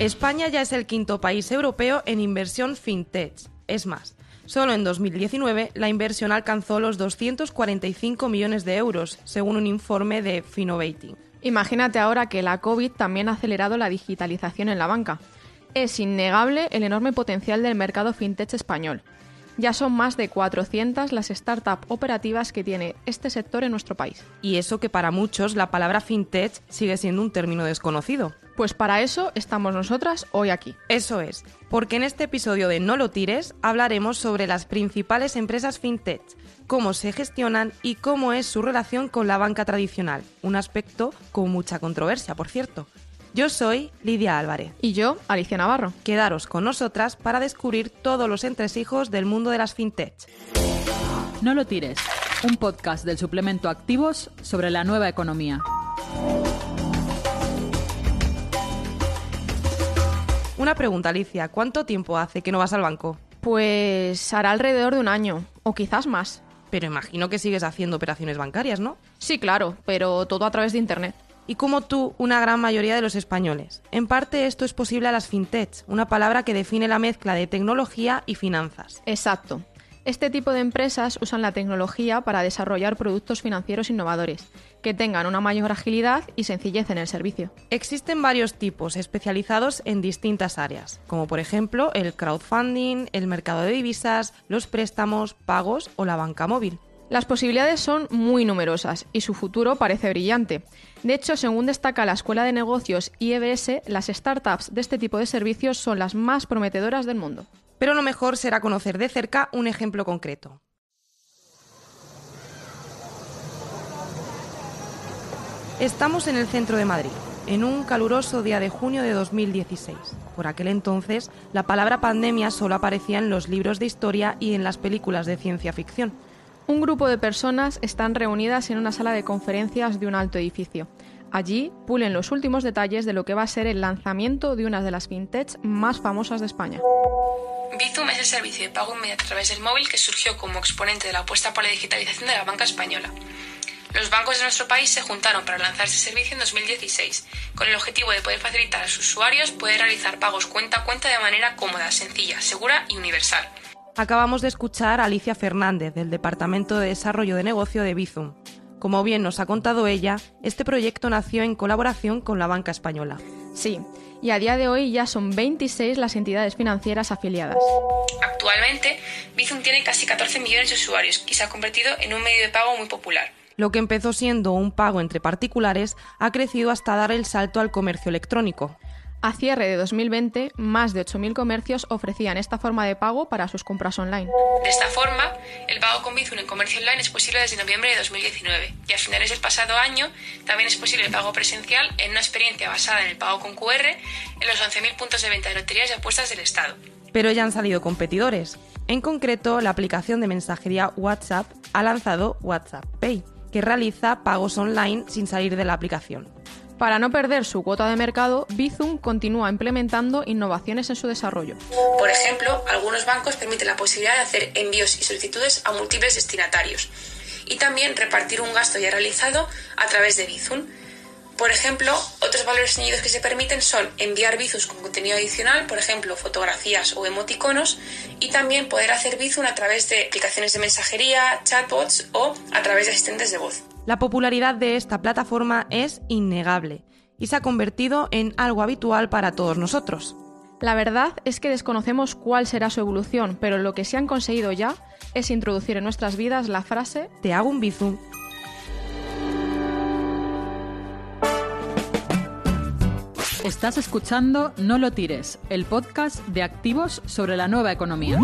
España ya es el quinto país europeo en inversión fintech. Es más, solo en 2019 la inversión alcanzó los 245 millones de euros, según un informe de Finovating. Imagínate ahora que la COVID también ha acelerado la digitalización en la banca. Es innegable el enorme potencial del mercado fintech español. Ya son más de 400 las startups operativas que tiene este sector en nuestro país. Y eso que para muchos la palabra fintech sigue siendo un término desconocido. Pues para eso estamos nosotras hoy aquí. Eso es, porque en este episodio de No lo tires hablaremos sobre las principales empresas fintech, cómo se gestionan y cómo es su relación con la banca tradicional, un aspecto con mucha controversia, por cierto. Yo soy Lidia Álvarez. Y yo, Alicia Navarro. Quedaros con nosotras para descubrir todos los entresijos del mundo de las fintech. No lo tires, un podcast del suplemento Activos sobre la nueva economía. Una pregunta, Alicia. ¿Cuánto tiempo hace que no vas al banco? Pues hará alrededor de un año, o quizás más. Pero imagino que sigues haciendo operaciones bancarias, ¿no? Sí, claro, pero todo a través de Internet. Y como tú, una gran mayoría de los españoles. En parte esto es posible a las fintech, una palabra que define la mezcla de tecnología y finanzas. Exacto. Este tipo de empresas usan la tecnología para desarrollar productos financieros innovadores, que tengan una mayor agilidad y sencillez en el servicio. Existen varios tipos especializados en distintas áreas, como por ejemplo el crowdfunding, el mercado de divisas, los préstamos, pagos o la banca móvil. Las posibilidades son muy numerosas y su futuro parece brillante. De hecho, según destaca la Escuela de Negocios IEBS, las startups de este tipo de servicios son las más prometedoras del mundo. Pero lo mejor será conocer de cerca un ejemplo concreto. Estamos en el centro de Madrid, en un caluroso día de junio de 2016. Por aquel entonces, la palabra pandemia solo aparecía en los libros de historia y en las películas de ciencia ficción. Un grupo de personas están reunidas en una sala de conferencias de un alto edificio. Allí pulen los últimos detalles de lo que va a ser el lanzamiento de una de las fintechs más famosas de España. Bizum es el servicio de pago inmediato a través del móvil que surgió como exponente de la apuesta por la digitalización de la banca española. Los bancos de nuestro país se juntaron para lanzar este servicio en 2016, con el objetivo de poder facilitar a sus usuarios poder realizar pagos cuenta a cuenta de manera cómoda, sencilla, segura y universal. Acabamos de escuchar a Alicia Fernández, del Departamento de Desarrollo de Negocio de Bizum. Como bien nos ha contado ella, este proyecto nació en colaboración con la banca española. Sí, y a día de hoy ya son 26 las entidades financieras afiliadas. Actualmente, Bizum tiene casi 14 millones de usuarios y se ha convertido en un medio de pago muy popular. Lo que empezó siendo un pago entre particulares ha crecido hasta dar el salto al comercio electrónico. A cierre de 2020, más de 8.000 comercios ofrecían esta forma de pago para sus compras online. De esta forma, el pago con Bizum en comercio online es posible desde noviembre de 2019 y a finales del pasado año también es posible el pago presencial en una experiencia basada en el pago con QR en los 11.000 puntos de venta de loterías y apuestas del Estado. Pero ya han salido competidores. En concreto, la aplicación de mensajería WhatsApp ha lanzado WhatsApp Pay, que realiza pagos online sin salir de la aplicación. Para no perder su cuota de mercado, Bizum continúa implementando innovaciones en su desarrollo. Por ejemplo, algunos bancos permiten la posibilidad de hacer envíos y solicitudes a múltiples destinatarios y también repartir un gasto ya realizado a través de Bizum. Por ejemplo, otros valores añadidos que se permiten son enviar Bizum con contenido adicional, por ejemplo, fotografías o emoticonos, y también poder hacer Bizum a través de aplicaciones de mensajería, chatbots o a través de asistentes de voz. La popularidad de esta plataforma es innegable y se ha convertido en algo habitual para todos nosotros. La verdad es que desconocemos cuál será su evolución, pero lo que se han conseguido ya es introducir en nuestras vidas la frase Te hago un bizum. Estás escuchando No lo tires, el podcast de activos sobre la nueva economía.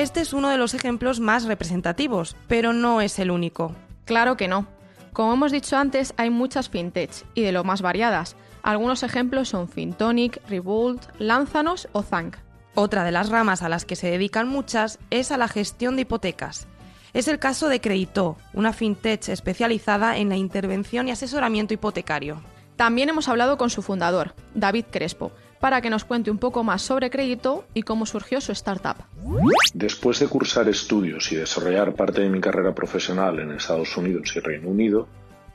Este es uno de los ejemplos más representativos, pero no es el único. Claro que no. Como hemos dicho antes, hay muchas fintechs y de lo más variadas. Algunos ejemplos son Fintonic, Revolt, Lánzanos o Zank. Otra de las ramas a las que se dedican muchas es a la gestión de hipotecas. Es el caso de Credito, una fintech especializada en la intervención y asesoramiento hipotecario. También hemos hablado con su fundador, David Crespo, para que nos cuente un poco más sobre Crédito y cómo surgió su startup. Después de cursar estudios y desarrollar parte de mi carrera profesional en Estados Unidos y Reino Unido,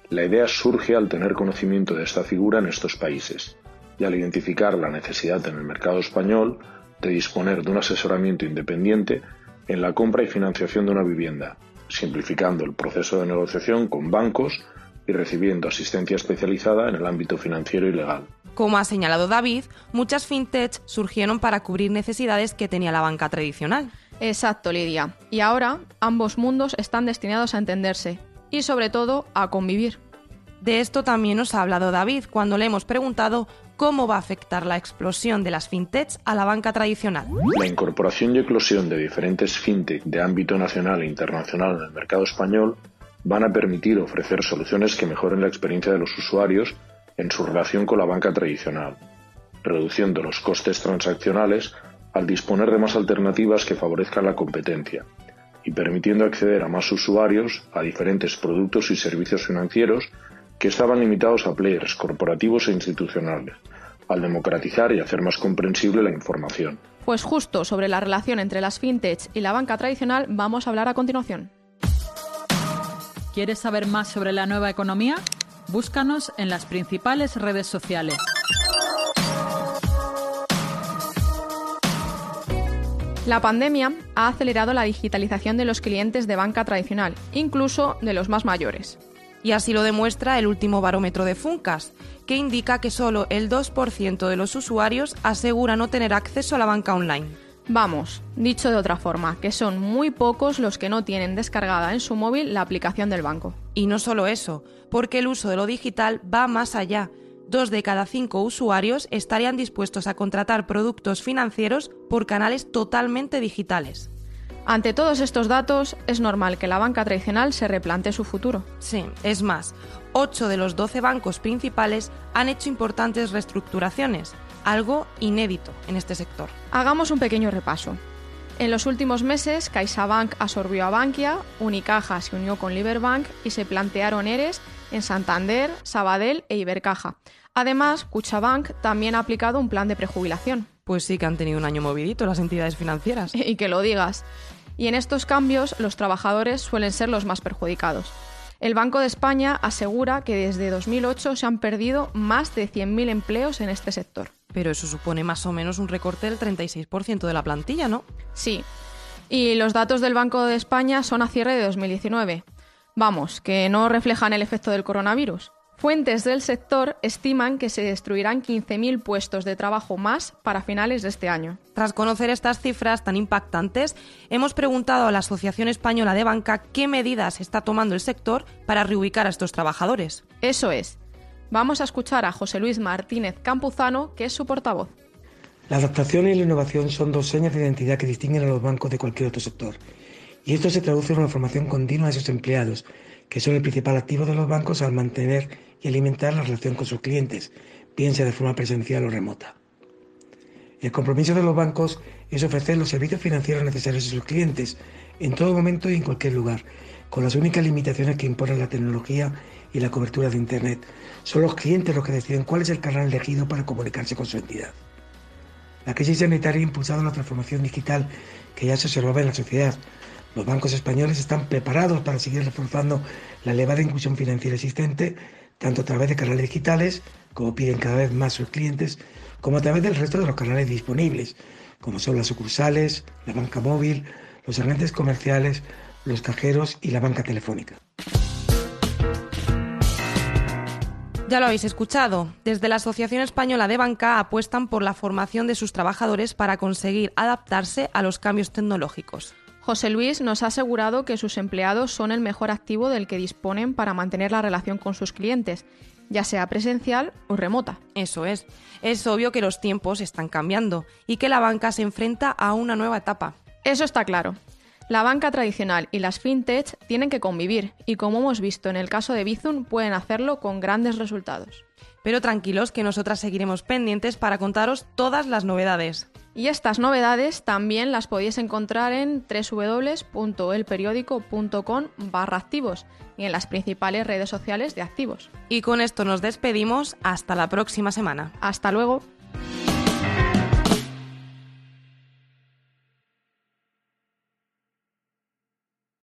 La idea surge al tener conocimiento de esta figura en estos países y al identificar la necesidad en el mercado español de disponer de un asesoramiento independiente en la compra y financiación de una vivienda, simplificando el proceso de negociación con bancos y recibiendo asistencia especializada en el ámbito financiero y legal. Como ha señalado David, muchas fintech surgieron para cubrir necesidades que tenía la banca tradicional. Exacto, Lidia. Y ahora ambos mundos están destinados a entenderse y sobre todo a convivir. De esto también nos ha hablado David cuando le hemos preguntado cómo va a afectar la explosión de las fintechs a la banca tradicional. La incorporación y eclosión de diferentes fintech de ámbito nacional e internacional en el mercado español van a permitir ofrecer soluciones que mejoren la experiencia de los usuarios en su relación con la banca tradicional, reduciendo los costes transaccionales al disponer de más alternativas que favorezcan la competencia y permitiendo acceder a más usuarios a diferentes productos y servicios financieros que estaban limitados a players corporativos e institucionales, al democratizar y hacer más comprensible la información. Pues justo sobre la relación entre las fintech y la banca tradicional vamos a hablar a continuación. ¿Quieres saber más sobre la nueva economía? Búscanos en las principales redes sociales. La pandemia ha acelerado la digitalización de los clientes de banca tradicional, incluso de los más mayores. Y así lo demuestra el último barómetro de Funcas, que indica que solo el 2% de los usuarios asegura no tener acceso a la banca online. Vamos, dicho de otra forma, que son muy pocos los que no tienen descargada en su móvil la aplicación del banco. Y no solo eso, porque el uso de lo digital va más allá. Dos de cada cinco usuarios estarían dispuestos a contratar productos financieros por canales totalmente digitales. Ante todos estos datos, es normal que la banca tradicional se replante su futuro. Sí, es más, 8 de los 12 bancos principales han hecho importantes reestructuraciones, algo inédito en este sector. Hagamos un pequeño repaso. En los últimos meses, CaixaBank absorbió a Bankia, Unicaja se unió con Liberbank y se plantearon ERES en Santander, Sabadell e Ibercaja. Además, Cuchabank también ha aplicado un plan de prejubilación. Pues sí que han tenido un año movidito las entidades financieras. Y que lo digas. Y en estos cambios, los trabajadores suelen ser los más perjudicados. El Banco de España asegura que desde 2008 se han perdido más de 100.000 empleos en este sector. Pero eso supone más o menos un recorte del 36% de la plantilla, ¿no? Sí. Y los datos del Banco de España son a cierre de 2019. Vamos, que no reflejan el efecto del coronavirus. Fuentes del sector estiman que se destruirán 15.000 puestos de trabajo más para finales de este año. Tras conocer estas cifras tan impactantes, hemos preguntado a la Asociación Española de Banca qué medidas está tomando el sector para reubicar a estos trabajadores. Eso es. Vamos a escuchar a José Luis Martínez Campuzano, que es su portavoz. La adaptación y la innovación son dos señas de identidad que distinguen a los bancos de cualquier otro sector. Y esto se traduce en una formación continua de sus empleados, que son el principal activo de los bancos al mantener y alimentar la relación con sus clientes, bien sea de forma presencial o remota. El compromiso de los bancos es ofrecer los servicios financieros necesarios a sus clientes en todo momento y en cualquier lugar, con las únicas limitaciones que impone la tecnología y la cobertura de Internet. Son los clientes los que deciden cuál es el canal elegido para comunicarse con su entidad. La crisis sanitaria ha impulsado la transformación digital que ya se observaba en la sociedad, los bancos españoles están preparados para seguir reforzando la elevada inclusión financiera existente, tanto a través de canales digitales, como piden cada vez más sus clientes, como a través del resto de los canales disponibles, como son las sucursales, la banca móvil, los agentes comerciales, los cajeros y la banca telefónica. Ya lo habéis escuchado. Desde la Asociación Española de Banca apuestan por la formación de sus trabajadores para conseguir adaptarse a los cambios tecnológicos. José Luis nos ha asegurado que sus empleados son el mejor activo del que disponen para mantener la relación con sus clientes, ya sea presencial o remota. Eso es. Es obvio que los tiempos están cambiando y que la banca se enfrenta a una nueva etapa. Eso está claro. La banca tradicional y las fintech tienen que convivir y como hemos visto en el caso de Bizum pueden hacerlo con grandes resultados. Pero tranquilos que nosotras seguiremos pendientes para contaros todas las novedades. Y estas novedades también las podéis encontrar en www.elperiódico.com barra activos y en las principales redes sociales de activos. Y con esto nos despedimos hasta la próxima semana. Hasta luego.